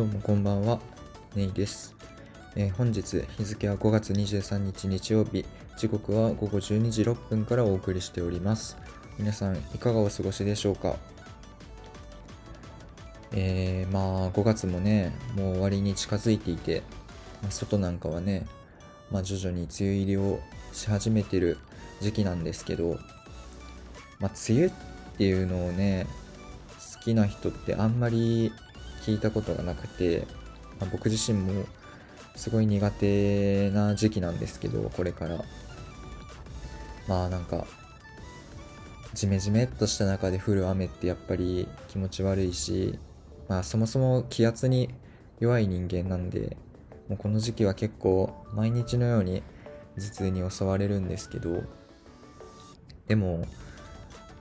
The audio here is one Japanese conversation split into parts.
どうもこんばんは、ネイです。えー本日日付は5月23日日曜日、時刻は午後12時6分からお送りしております。皆さんいかがお過ごしでしょうか？えー、まあ5月もね、もう終わりに近づいていて、まあ外なんかはね、まあ徐々に梅雨入りをし始めてる時期なんですけど、まあ梅雨っていうのをね、好きな人ってあんまり聞いたことがなくて、まあ僕自身もすごい苦手な時期なんですけど、これから。まあなんか、ジメジメっとした中で降る雨ってやっぱり気持ち悪いし、まあそもそも気圧に弱い人間なんで、もうこの時期は結構毎日のように頭痛に襲われるんですけど、でも、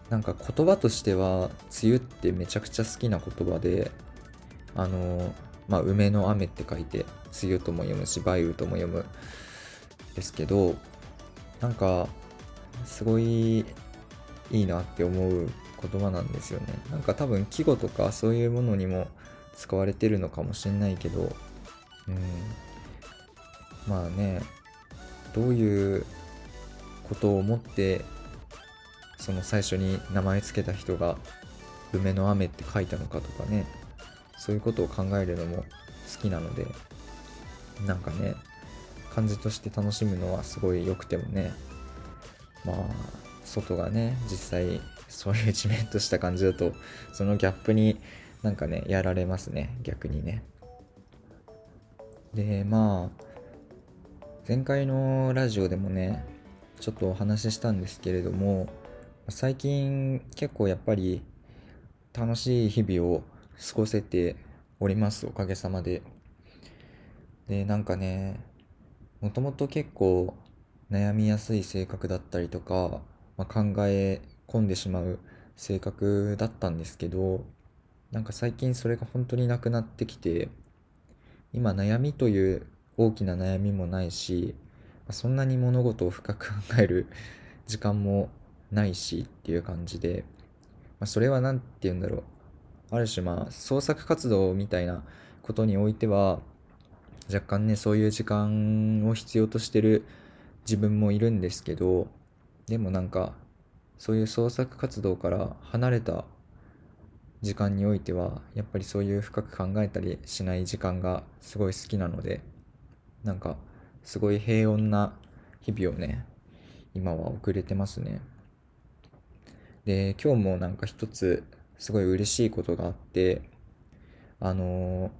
なんか言葉としては、梅雨ってめちゃくちゃ好きな言葉で、あの、まあ、梅の雨って書いて、梅雨とも読むし、梅雨とも読むですけど、なんか、すごいいいなって思う言葉なんですよね。なんか多分季語とかそういうものにも使われてるのかもしれないけど、うん。まあね、どういうことを思ってその最初に名前つけた人が「梅の雨」って書いたのかとかねそういうことを考えるのも好きなのでなんかね感じとして楽しむのはすごい良くてもねまあ外がね実際そういうじめっとした感じだとそのギャップになんかねやられますね逆にね。でまあ前回のラジオでもねちょっとお話ししたんですけれども最近結構やっぱり楽しい日々を過ごせておりますおかげさまで。でなんかねもともと結構悩みやすい性格だったりとか、まあ、考え込んでしまう性格だったんですけどなんか最近それが本当になくなってきて今悩みという大きな悩みもないしそんなに物事を深く考える時間もないしっていう感じで、まあ、それは何て言うんだろう。ある種まあ創作活動みたいなことにおいては若干ねそういう時間を必要としてる自分もいるんですけどでもなんかそういう創作活動から離れた時間においてはやっぱりそういう深く考えたりしない時間がすごい好きなのでなんかすごい平穏な日々をね今は送れてますね。で今日もなんか一つすごい嬉しいことがあってあのー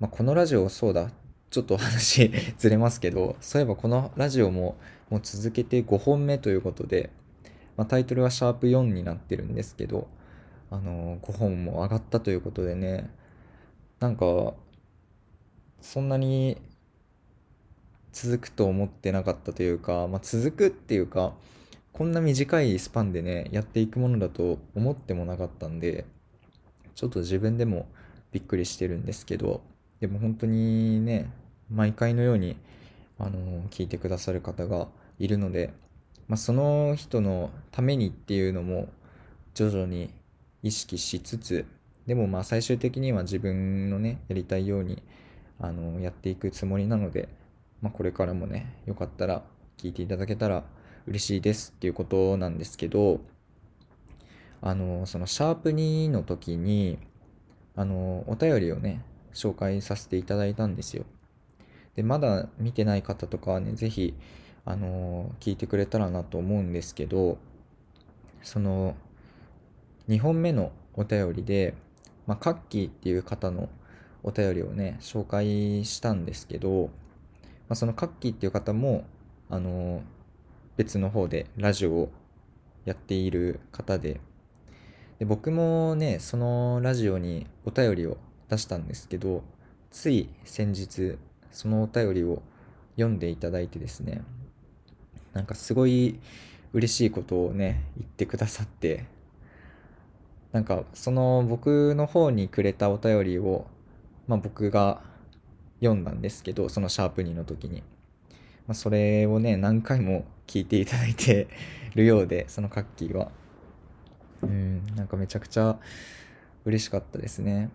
まあ、このラジオそうだ。ちょっと話 ずれますけどそういえばこのラジオももう続けて5本目ということで、まあ、タイトルはシャープ4になってるんですけどあのー5本も上がったということでねなんかそんなに続くと思ってなかったというか、まあ、続くっていうかこんな短いスパンでねやっていくものだと思ってもなかったんでちょっと自分でもびっくりしてるんですけどでも本当にね毎回のようにあの聞いてくださる方がいるので、まあ、その人のためにっていうのも徐々に意識しつつでもまあ最終的には自分のねやりたいようにあのやっていくつもりなので、まあ、これからもねよかったら聞いていただけたら嬉しいですっていうことなんですけどあのそのシャープ2の時にあのお便りをね紹介させていただいたんですよ。でまだ見てない方とかはね是非あの聞いてくれたらなと思うんですけどその2本目のお便りで、まあ、カッキーっていう方のお便りをね紹介したんですけど、まあ、そのカッキーっていう方もあの別の方でラジオをやっている方で。で僕もねそのラジオにお便りを出したんですけどつい先日そのお便りを読んでいただいてですね。なんかすごい嬉しいことをね言ってくださって。なんかその僕の方にくれたお便りを、まあ、僕が読んだんですけどそのシャープ2の時に、まあ、それをね何回も聞いていただいてるようで そのカッキーは。うんなんかめちゃくちゃ嬉しかったですね。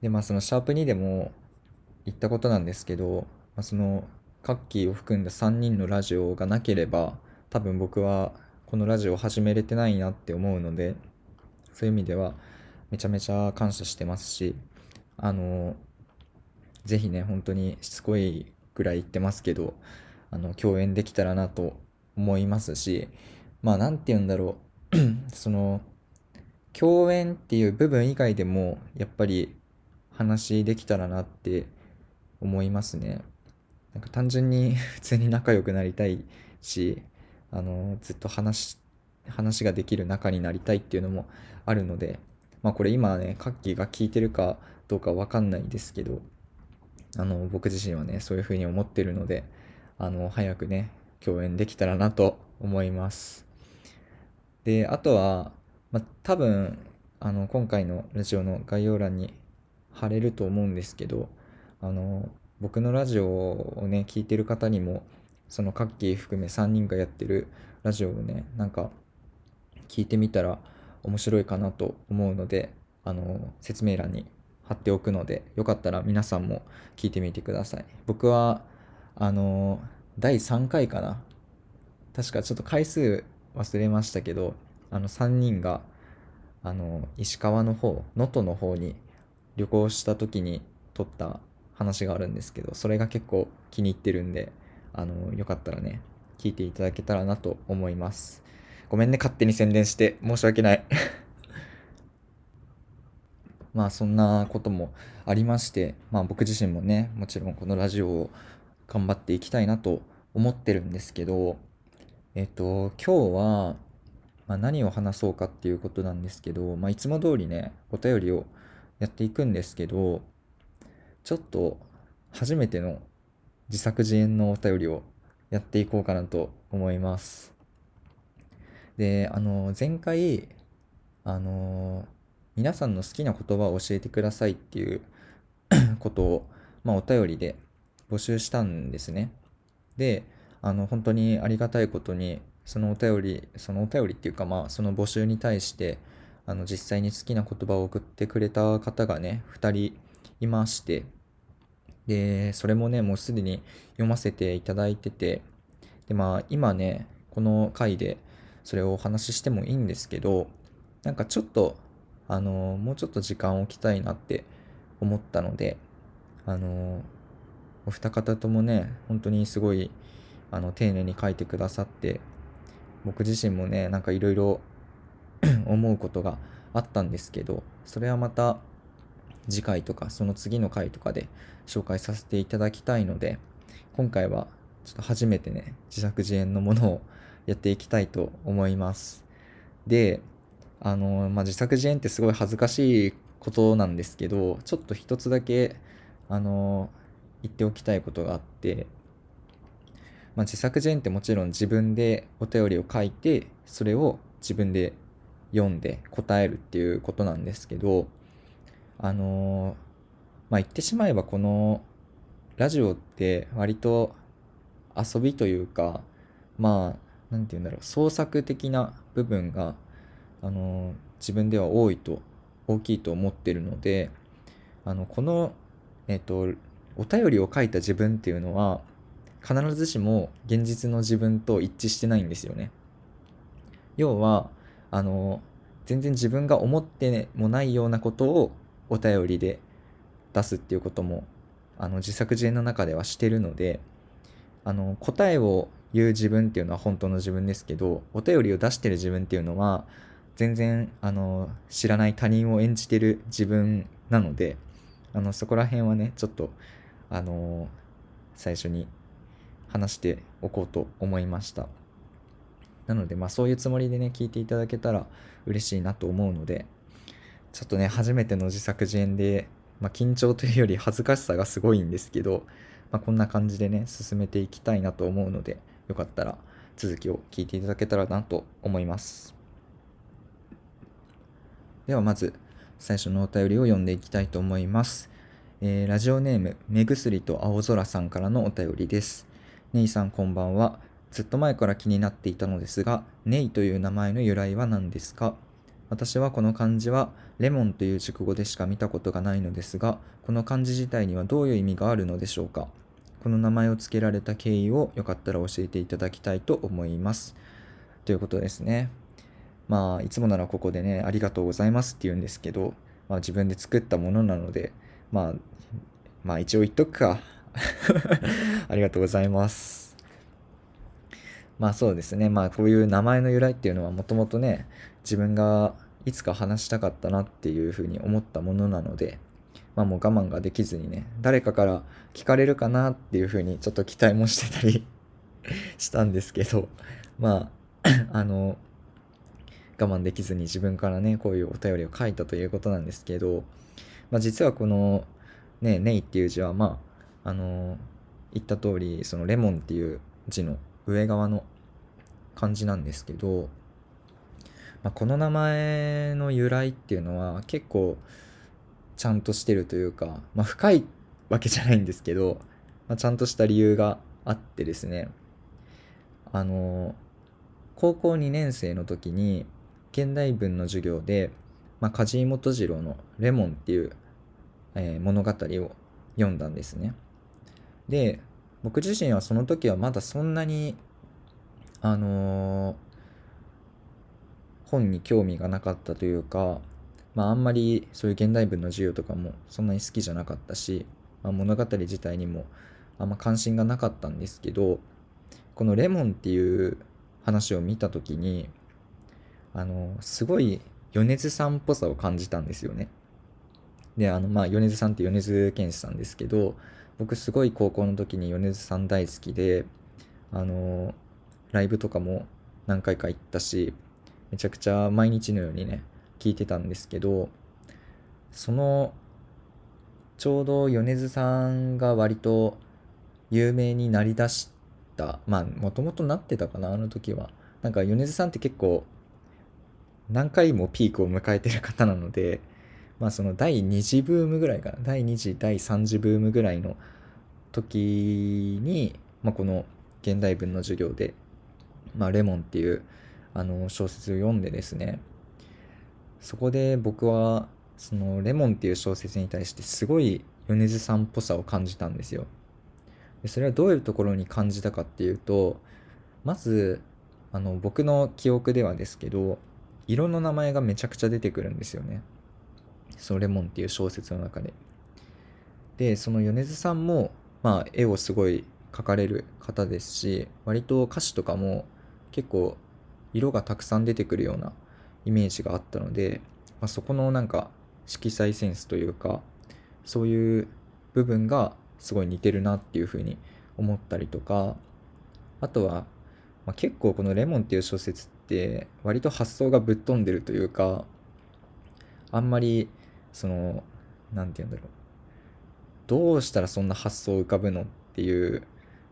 でまあそのシャープ2でも言ったことなんですけど、まあ、そのカッキーを含んだ3人のラジオがなければ多分僕はこのラジオを始めれてないなって思うのでそういう意味ではめちゃめちゃ感謝してますしあのぜひね本当にしつこいぐらい言ってますけどあの共演できたらなと思いますしまあ何て言うんだろう その共演っていう部分以外でもやっぱり話できたらなって思いますね。なんか単純に 普通に仲良くなりたいし、あの、ずっと話、話ができる仲になりたいっていうのもあるので、まあこれ今ね、カッキーが聞いてるかどうかわかんないですけど、あの、僕自身はね、そういうふうに思ってるので、あの、早くね、共演できたらなと思います。で、あとは、ま、多分、あの、今回のラジオの概要欄に貼れると思うんですけど、あの、僕のラジオをね、聞いてる方にも、そのカッキー含め3人がやってるラジオをね、なんか聞いてみたら面白いかなと思うので、あの、説明欄に貼っておくので、よかったら皆さんも聞いてみてください。僕は、あの、第3回かな。確かちょっと回数忘れましたけど、あの3人があの石川の方能登の方に旅行した時に撮った話があるんですけどそれが結構気に入ってるんであのよかったらね聞いていただけたらなと思いますごめんね勝手に宣伝して申し訳ない まあそんなこともありましてまあ僕自身もねもちろんこのラジオを頑張っていきたいなと思ってるんですけどえっと今日はまあ、何を話そうかっていうことなんですけど、まあ、いつも通りね、お便りをやっていくんですけど、ちょっと初めての自作自演のお便りをやっていこうかなと思います。で、あの、前回、あの、皆さんの好きな言葉を教えてくださいっていう ことを、まあ、お便りで募集したんですね。で、あの、本当にありがたいことに、そのお便り、そのお便りっていうか、まあ、その募集に対して、あの、実際に好きな言葉を送ってくれた方がね、2人いまして、で、それもね、もうすでに読ませていただいてて、で、まあ、今ね、この回でそれをお話ししてもいいんですけど、なんかちょっと、あの、もうちょっと時間を置きたいなって思ったので、あの、お二方ともね、本当にすごい、あの、丁寧に書いてくださって、僕自身もね、なんかいろいろ 思うことがあったんですけど、それはまた次回とかその次の回とかで紹介させていただきたいので、今回はちょっと初めてね、自作自演のものをやっていきたいと思います。で、あの、まあ、自作自演ってすごい恥ずかしいことなんですけど、ちょっと一つだけ、あの、言っておきたいことがあって、まあ、自作自演ってもちろん自分でお便りを書いてそれを自分で読んで答えるっていうことなんですけどあの、まあ言ってしまえばこのラジオって割と遊びというかまあ何て言うんだろう創作的な部分があの、自分では多いと大きいと思ってるのであのこのえっ、とお便りを書いた自分っていうのは必ずしも現実の自分と一致してないんですよね。要は、あの、全然自分が思ってもないようなことをお便りで出すっていうことも、あの、自作自演の中ではしてるので、あの、答えを言う自分っていうのは本当の自分ですけど、お便りを出してる自分っていうのは、全然、あの、知らない他人を演じてる自分なので、あの、そこら辺はね、ちょっと、あの、最初に話しておこうと思いました。なので、まあそういうつもりでね、聞いていただけたら嬉しいなと思うので、ちょっとね、初めての自作自演で、まあ緊張というより恥ずかしさがすごいんですけど、まあこんな感じでね、進めていきたいなと思うので、よかったら続きを聞いていただけたらなと思います。ではまず、最初のお便りを読んでいきたいと思います。えー、ラジオネーム、目薬と青空さんからのお便りです。ネイさんこんばんは。ずっと前から気になっていたのですが、ネイという名前の由来は何ですか？私はこの漢字はレモンという熟語でしか見たことがないのですが、この漢字自体にはどういう意味があるのでしょうか？この名前を付けられた経緯をよかったら教えていただきたいと思います。ということですね。まあ、いつもならここでね、ありがとうございますって言うんですけど、まあ自分で作ったものなので、まあ、まあ一応言っとくか。ありがとうございます。まあそうですね。まあこういう名前の由来っていうのはもともとね、自分がいつか話したかったなっていうふうに思ったものなので、まあもう我慢ができずにね、誰かから聞かれるかなっていうふうにちょっと期待もしてたり したんですけど、まあ、あの、我慢できずに自分からね、こういうお便りを書いたということなんですけど、まあ実はこの、ね、ネイっていう字は、まあ、あの言った通り、そのレモンっていう字の上側の漢字なんですけど、まあ、この名前の由来っていうのは結構ちゃんとしてるというか、まあ、深いわけじゃないんですけど、まあ、ちゃんとした理由があってですねあの高校2年生の時に現代文の授業で、まあ、梶井元次郎の「レモン」っていう、えー、物語を読んだんですね。で僕自身はその時はまだそんなにあのー、本に興味がなかったというか、まあ、あんまりそういう現代文の授業とかもそんなに好きじゃなかったし、まあ、物語自体にもあんま関心がなかったんですけどこの「レモン」っていう話を見た時にあのすごい米津さんっぽさを感じたんですよね。であのまあ米津さんって米津玄師さんですけど僕すごい高校の時に米津さん大好きであのライブとかも何回か行ったしめちゃくちゃ毎日のようにね聞いてたんですけどそのちょうど米津さんが割と有名になりだしたまあもともとなってたかなあの時はなんか米津さんって結構何回もピークを迎えてる方なのでまあその第2次ブームぐらいかな。第2次第3次ブームぐらいの時に、まあ、この現代文の授業で、まあ、レモンっていうあの小説を読んでですねそこで僕はそのレモンっていう小説に対してすごい米津さんっぽさを感じたんですよ。それはどういうところに感じたかっていうとまずあの僕の記憶ではですけど色の名前がめちゃくちゃ出てくるんですよね。そのレモンっていう小説の中で。でその米津さんもまあ絵をすごい描かれる方ですし割と歌詞とかも結構色がたくさん出てくるようなイメージがあったので、まあ、そこのなんか色彩センスというかそういう部分がすごい似てるなっていうふうに思ったりとかあとは、まあ、結構この「レモン」っていう小説って割と発想がぶっ飛んでるというかあんまりその何て言うんだろう。どうしたらそんな発想を浮かぶのっていう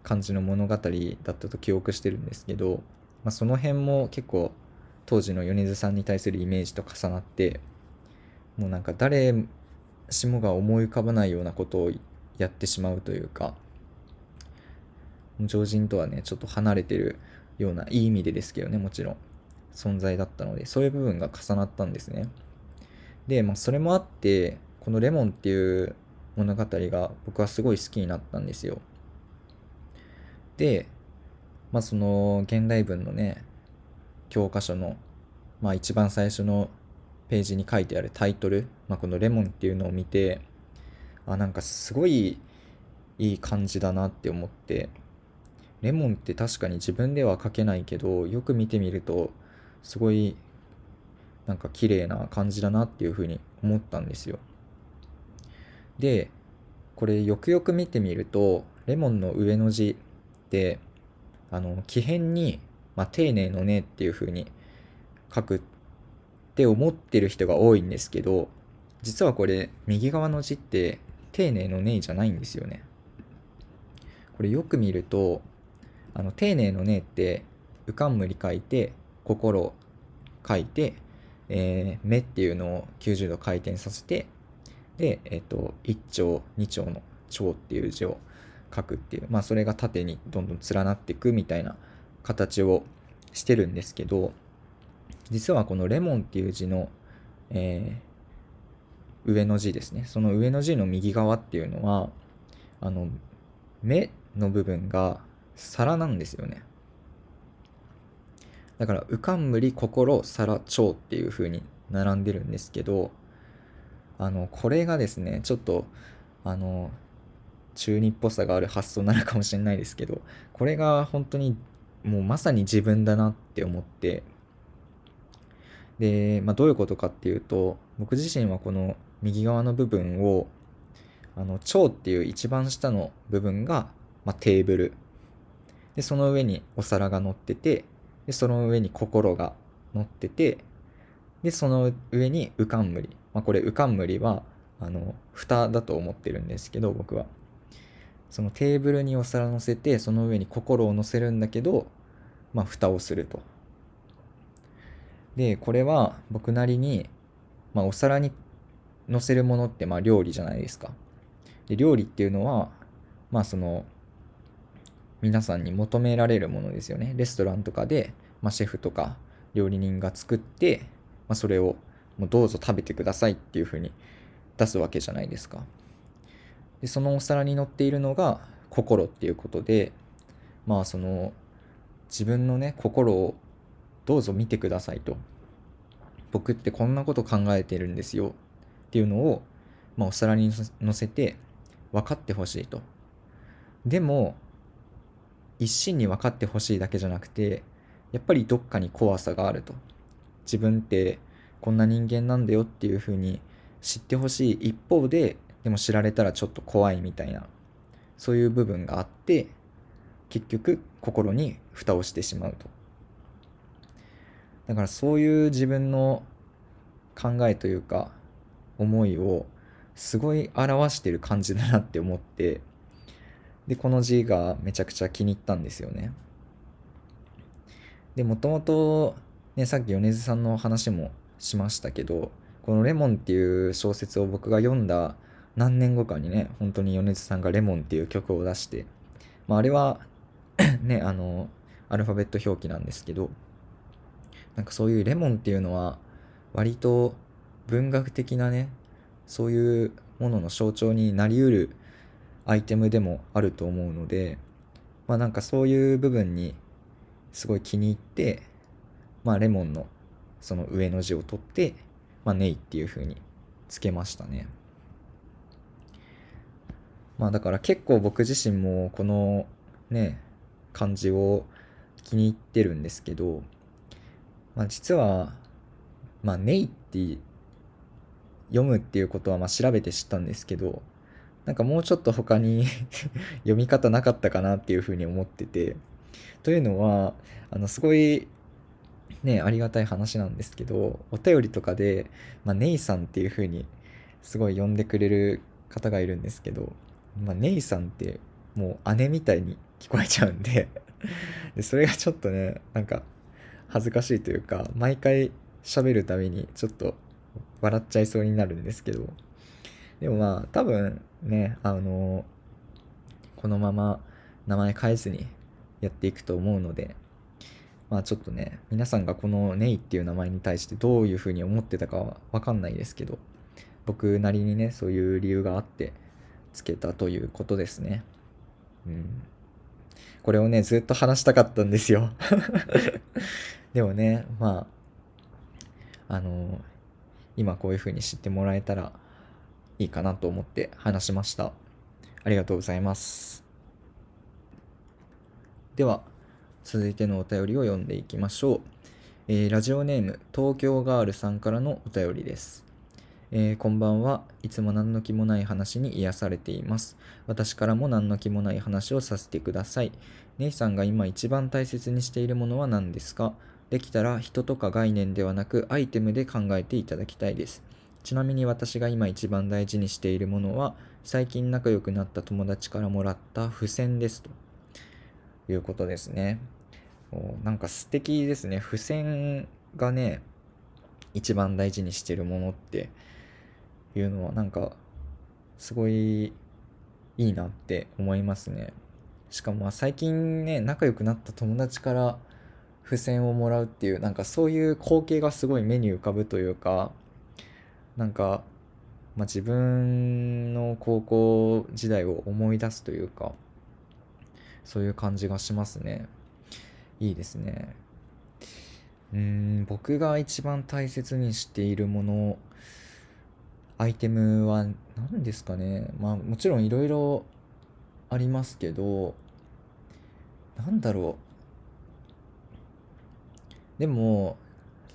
感じの物語だったと記憶してるんですけどまあ、その辺も結構当時の米津さんに対するイメージと重なってもうなんか誰しもが思い浮かばないようなことをやってしまうというか常人とはねちょっと離れてるようないい意味でですけどねもちろん。存在だったのでそういう部分が重なったんですね。で、まあ、それもあってこの「レモン」っていう物語が僕はすごい好きになったんですよ。でまあその現代文のね教科書のまあ一番最初のページに書いてあるタイトル、まあ、この「レモン」っていうのを見てあなんかすごいいい感じだなって思ってレモンって確かに自分では書けないけどよく見てみるとすごいなんか綺麗な感じだなっていうふうに思ったんですよでこれよくよく見てみるとレモンの上の字ってあの、木片に、まあ、丁寧のねっていう風に書くって思ってる人が多いんですけど、実はこれ、右側の字って、丁寧のねじゃないんですよね。これよく見ると、あの、丁寧のねって、うかんむり書いて、心書いて、えー、目っていうのを90度回転させて、で、えっ、ー、と、1丁、2丁の丁っていう字を書くっていう、まあそれが縦にどんどん連なっていくみたいな形をしてるんですけど、実はこのレモンっていう字の、えー、上の字ですね。その上の字の右側っていうのは、あの、目の部分が皿なんですよね。だから、浮かんむり、心、皿、腸っていう風に並んでるんですけど、あの、これがですね、ちょっと、あの、中二っぽさがある発想なのかもしれないですけど、これが本当にもうまさに自分だなって思って、で、まあ、どういうことかっていうと、僕自身はこの右側の部分を、あの、腸っていう一番下の部分が、まあ、テーブル。で、その上にお皿が乗ってて、で、その上に心が乗ってて、で、その上に浮かんむり。まあ、これ浮かんむりは、あの、蓋だと思ってるんですけど、僕は。そのテーブルにお皿乗せて、その上に心を乗せるんだけど、まあ、蓋をすると。で、これは僕なりに、まあ、お皿に乗せるものって、まあ、料理じゃないですか。で、料理っていうのは、まあ、その、皆さんに求められるものですよね。レストランとかで、まあ、シェフとか料理人が作って、まあ、それをもうどうぞ食べてくださいっていうふうに出すわけじゃないですか。で、そのお皿に乗っているのが心っていうことで、まあその自分のね、心をどうぞ見てくださいと。僕ってこんなこと考えてるんですよっていうのを、まあ、お皿に乗せて分かってほしいと。でも、一心に分かってほしいだけじゃなくて、やっぱりどっかに怖さがあると。自分ってこんな人間なんだよっていうふうに知ってほしい一方で、でも知られたらちょっと怖いみたいな、そういう部分があって、結局心に蓋をしてしまうと。だからそういう自分の考えというか、思いをすごい表してる感じだなって思って、で、この字がめちゃくちゃ気に入ったんですよね。で、もともと、ね、さっき米津さんの話もしましたけど、このレモンっていう小説を僕が読んだ何年後かにね、本当に米津さんがレモンっていう曲を出して、まあ、あれは ね、あの、アルファベット表記なんですけど、なんかそういうレモンっていうのは、割と文学的なね、そういうものの象徴になりうるアイテムでもあると思うので、まあなんかそういう部分にすごい気に入って、まあレモンのその上の字を取って、まあネイっていう風につけましたね。まあだから結構僕自身もこのね、漢字を気に入ってるんですけど、まあ実は、まあネイって読むっていうことはまあ調べて知ったんですけど、なんかもうちょっと他に 読み方なかったかなっていうふうに思ってて、というのは、あの、すごい、ね、ありがたい話なんですけど、お便りとかで、まあ、ネイさんっていうふうに、すごい呼んでくれる方がいるんですけど、まあ、ネイさんってもう姉みたいに聞こえちゃうんで で、それがちょっとね、なんか恥ずかしいというか、毎回喋るたびにちょっと笑っちゃいそうになるんですけど、でもまあ多分ね、あの、このまま名前変えずにやっていくと思うので、まあちょっとね、皆さんがこのネイっていう名前に対してどういうふうに思ってたかはわかんないですけど、僕なりにね、そういう理由があって、つけたということですね。うん。これをね、ずっと話したかったんですよ でもね、まあ、あの今こういう風に知ってもらえたらいいかなと思って話しました。ありがとうございます。では、続いてのお便りを読んでいきましょう。えー、ラジオネーム、東京ガールさんからのお便りです。えー、こんばんは。いつも何の気もない話に癒されています。私からも何の気もない話をさせてください。姉さんが今一番大切にしているものは何ですか？できたら人とか概念ではなくアイテムで考えていただきたいです。ちなみに私が今一番大事にしているものは最近仲良くなった友達からもらった付箋ですということですね。なんか素敵ですね。付箋がね、一番大事にしてるものっていうのはなんかすごいいいなって思いますね。しかも最近ね、仲良くなった友達から付箋をもらうっていうなんかそういう光景がすごい目に浮かぶというかなんか、まあ、自分の高校時代を思い出すというかそういう感じがしますね。いいですね。うん僕が一番大切にしているものアイテムは何ですかね。まあもちろんいろいろありますけどなんだろう。でも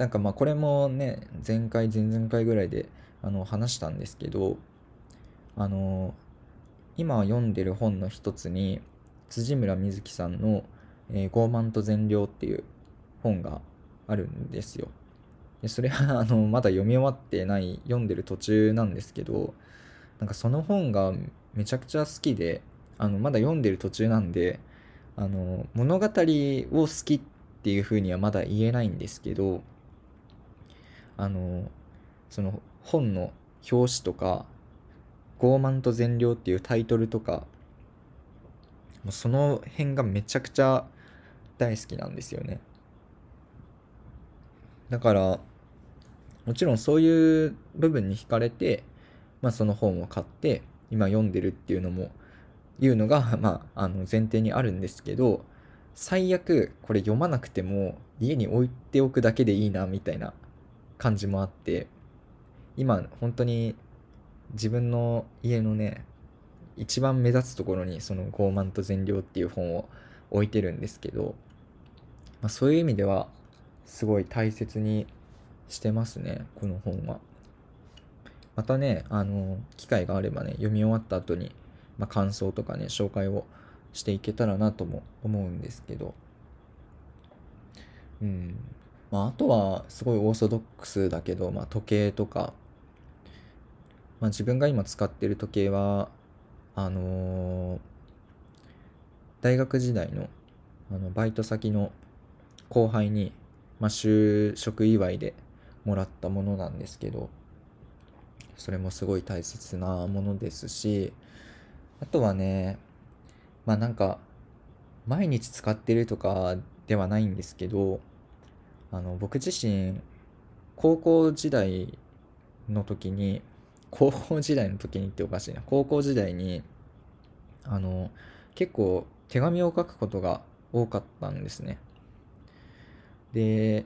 なんかまあこれもね前回前々回ぐらいであの話したんですけどあの今読んでる本の一つに辻村瑞希さんの、えー「傲慢と善良」っていう本があるんですよ。でそれは あのまだ読み終わってない読んでる途中なんですけどなんかその本がめちゃくちゃ好きであのまだ読んでる途中なんであの物語を好きっていうふうにはまだ言えないんですけどあのその本の表紙とか「傲慢と善良」っていうタイトルとかその辺がめちゃくちゃ大好きなんですよね。だからもちろんそういう部分に惹かれて、まあ、その本を買って今読んでるっていうのもいうのが、まあ、あの前提にあるんですけど最悪これ読まなくても家に置いておくだけでいいなみたいな感じもあって今本当に自分の家のね一番目立つところにその「傲慢と善良」っていう本を置いてるんですけど、まあ、そういう意味ではすごい大切にしてますねこの本は。またねあの機会があればね読み終わった後に、まあ、感想とかね紹介をしていけたらなとも思うんですけど。うん。まあ、あとはすごいオーソドックスだけど、まあ、時計とか、まあ、自分が今使ってる時計はあのー、大学時代のあのバイト先の後輩にまあ、就職祝いでもらったものなんですけどそれもすごい大切なものですしあとはねまあなんか毎日使ってるとかではないんですけどあの僕自身高校時代の時に高校時代の時にっておかしいな。高校時代にあの結構手紙を書くことが多かったんですね。で、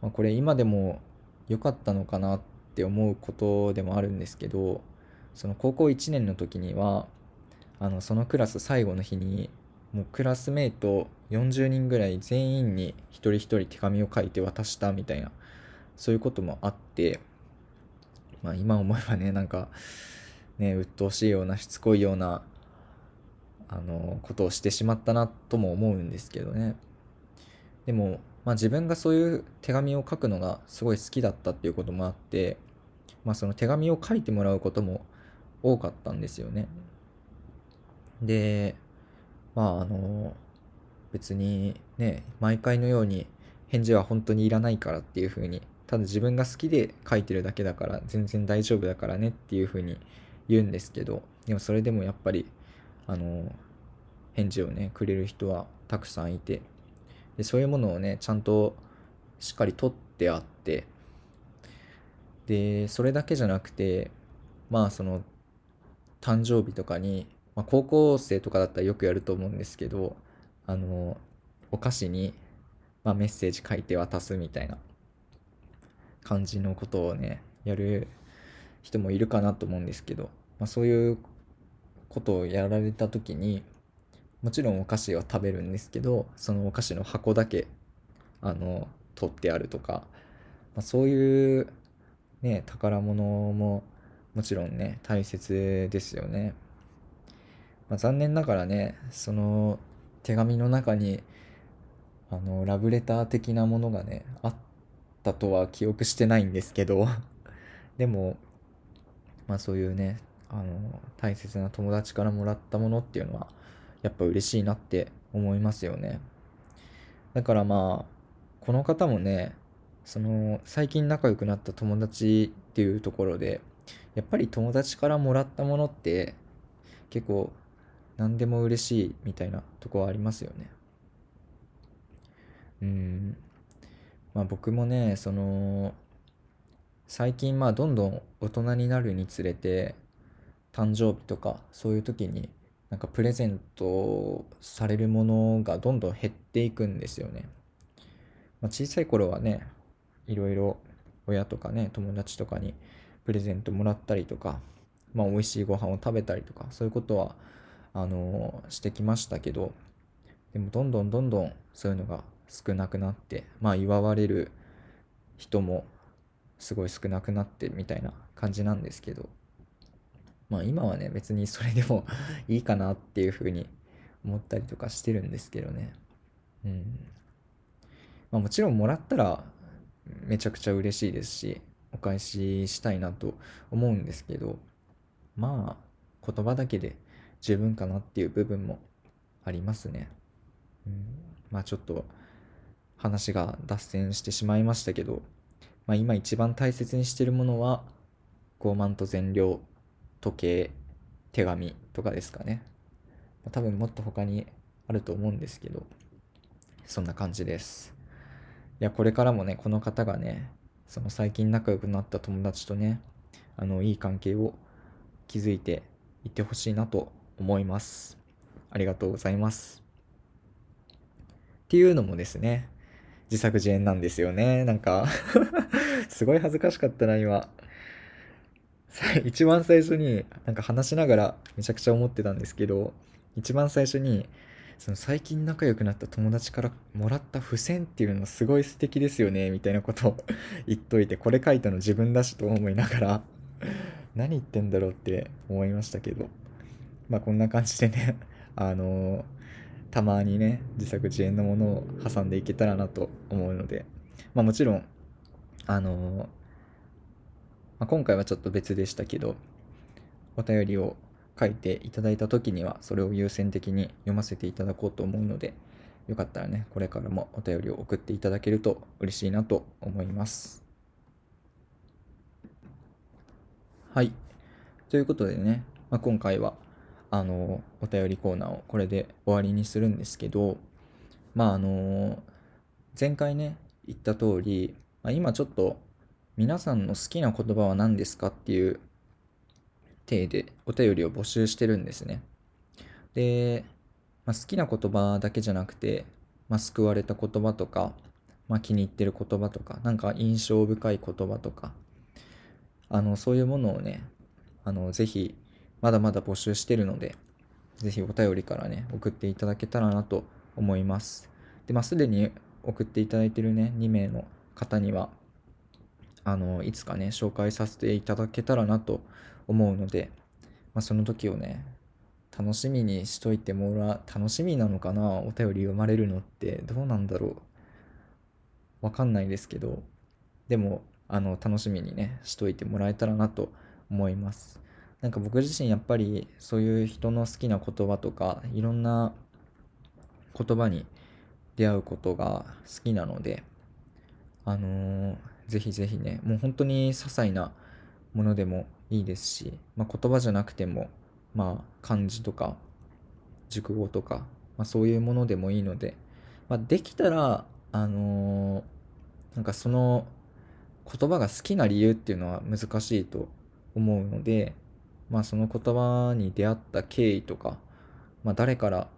まあ、これ今でも良かったのかなって思うことでもあるんですけどその高校1年の時にはあのそのクラス最後の日にもうクラスメート40人ぐらい全員に一人一人手紙を書いて渡したみたいなそういうこともあってまあ今思えばねなんかね鬱陶しいようなしつこいようなあのことをしてしまったなとも思うんですけどねでもまあ、自分がそういう手紙を書くのがすごい好きだったっていうこともあって、まあ、その手紙を書いてもらうことも多かったんですよね。で、まああの、別にね、毎回のように返事は本当にいらないからっていうふうに、ただ自分が好きで書いてるだけだから全然大丈夫だからねっていうふうに言うんですけど、でもそれでもやっぱり、あの、返事をね、くれる人はたくさんいて、でそういうものをねちゃんとしっかり取ってあってでそれだけじゃなくてまあその誕生日とかに、まあ、高校生とかだったらよくやると思うんですけどあのお菓子に、まあ、メッセージ書いて渡すみたいな感じのことをねやる人もいるかなと思うんですけど、まあ、そういうことをやられた時にもちろんお菓子は食べるんですけどそのお菓子の箱だけあの取ってあるとか、まあ、そういうね宝物ももちろんね大切ですよね、まあ、残念ながらねその手紙の中にあのラブレター的なものがねあったとは記憶してないんですけど でもまあそういうねあの大切な友達からもらったものっていうのはやっぱ嬉しいなって思いますよね。だからまあ、この方もね、その最近仲良くなった友達っていうところで、やっぱり友達からもらったものって結構何でも嬉しいみたいなとこはありますよね。うんまあ僕もねその最近まあどんどん大人になるにつれて誕生日とかそういう時になんかプレゼントされるものがどんどん減っていくんですよね。まあ、小さい頃はねいろいろ親とかね友達とかにプレゼントもらったりとか、まあ、美味しいご飯を食べたりとかそういうことはあのしてきましたけどでもどんどんどんどんそういうのが少なくなってまあ祝われる人もすごい少なくなってみたいな感じなんですけどまあ今はね別にそれでも いいかなっていうふうに思ったりとかしてるんですけどね。うん。まあもちろんもらったらめちゃくちゃ嬉しいですしお返ししたいなと思うんですけどまあ言葉だけで十分かなっていう部分もありますね、うん、まあちょっと話が脱線してしまいましたけどまあ、今一番大切にしてるものは傲慢と善良時計手紙とかですかね、まあ、多分もっと他にあると思うんですけどそんな感じです。いやこれからもねこの方がねその最近仲良くなった友達とねあのいい関係を築いていってほしいなと思いますありがとうございますっていうのもですね自作自演なんですよね。なんか すごい恥ずかしかったな、今。一番最初に、なんか話しながらめちゃくちゃ思ってたんですけど、一番最初に、その最近仲良くなった友達からもらった付箋っていうのすごい素敵ですよね、みたいなことを 言っといて、これ書いたの自分だしと思いながら何言ってんだろうって思いましたけど、まあこんな感じでね、あのたまにね自作自演のものを挟んでいけたらなと思うので、まあ、もちろんあのまあ、今回はちょっと別でしたけどお便りを書いていただいた時にはそれを優先的に読ませていただこうと思うのでよかったらねこれからもお便りを送っていただけると嬉しいなと思います。はい。ということでね、まあ、今回はあの、お便りコーナーをこれで終わりにするんですけど、まああの、前回ね、言った通り、まあ、今ちょっと皆さんの好きな言葉は何ですかっていう体でお便りを募集してるんですね。で、まあ、好きな言葉だけじゃなくて、まあ、救われた言葉とか、まあ、気に入ってる言葉とか、なんか印象深い言葉とか、あの、そういうものをね、あの、ぜひまだまだ募集してるので、ぜひお便りからね、送っていただけたらなと思います。で、まあ、すでに送っていただいてるね、2名の方には、あの、いつかね、紹介させていただけたらなと思うので、まあ、その時をね、楽しみにしといてもら、楽しみなのかなお便り読まれるのってどうなんだろうわかんないですけど、でも、あの、楽しみにね、しといてもらえたらなと思います。なんか僕自身やっぱりそういう人の好きな言葉とかいろんな言葉に出会うことが好きなのであのー、ぜひぜひねもう本当に些細なものでもいいですし、まあ、言葉じゃなくてもまあ漢字とか熟語とか、まあ、そういうものでもいいので、まあ、できたらあのー、なんかその言葉が好きな理由っていうのは難しいと思うのでまあその言葉に出会った経緯とか、まあ誰から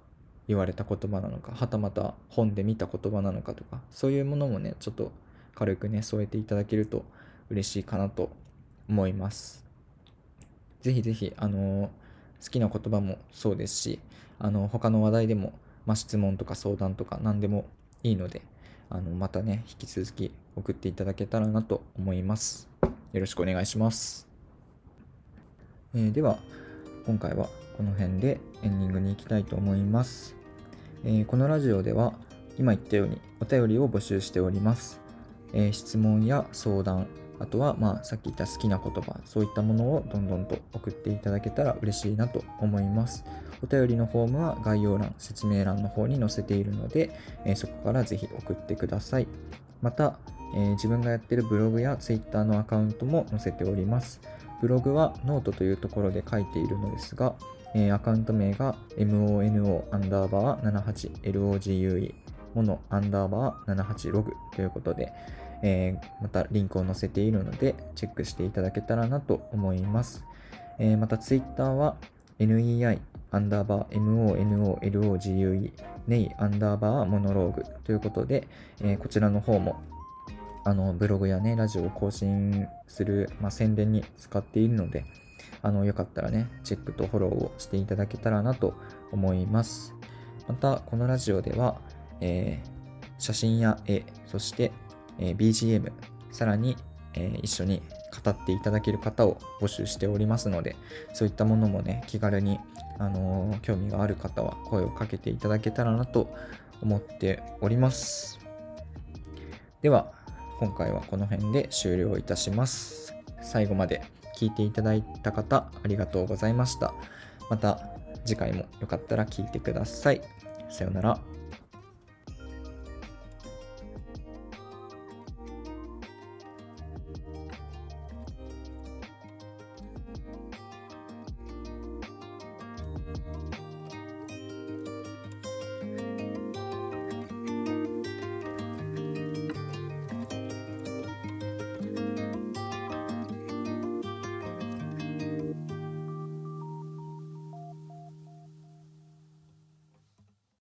言われた言葉なのか、はたまた本で見た言葉なのかとか、そういうものもね、ちょっと軽くね、添えていただけると嬉しいかなと思います。ぜひぜひ、あの好きな言葉もそうですし、あの、他の話題でも、まあ、質問とか相談とか何でもいいので、あの、またね、引き続き送っていただけたらなと思います。よろしくお願いします。えー、では今回はこの辺でエンディングに行きたいと思います、えー、このラジオでは今言ったようにお便りを募集しております、えー、質問や相談あとは、まあ、さっき言った好きな言葉そういったものをどんどんと送っていただけたら嬉しいなと思います。お便りのフォームは概要欄説明欄の方に載せているので、えそこからぜひ送ってください。また、え自分がやってるブログや Twitter のアカウントも載せております。ブログはノートというところで書いているのですが、えー、アカウント名が mono アンダーバー 78log モノアンダーバー78ログということで、えー、またリンクを載せているので、チェックしていただけたらなと思います。えー、また Twitter は nei アンダーバー monologue ネイアンダーバーモノローグということで、えー、こちらの方もあのブログやね、ラジオを更新する、まあ、宣伝に使っているので、あのよかったらね、チェックとフォローをしていただけたらなと思います。また、このラジオでは、えー、写真や絵、そして、えー、BGM、さらに、えー、一緒に語っていただける方を募集しておりますので、そういったものもね、気軽に、あの興味がある方は声をかけていただけたらなと思っております。では、今回はこの辺で終了いたします。最後まで聞いていただいた方、ありがとうございました。また次回もよかったら聞いてください。さようなら。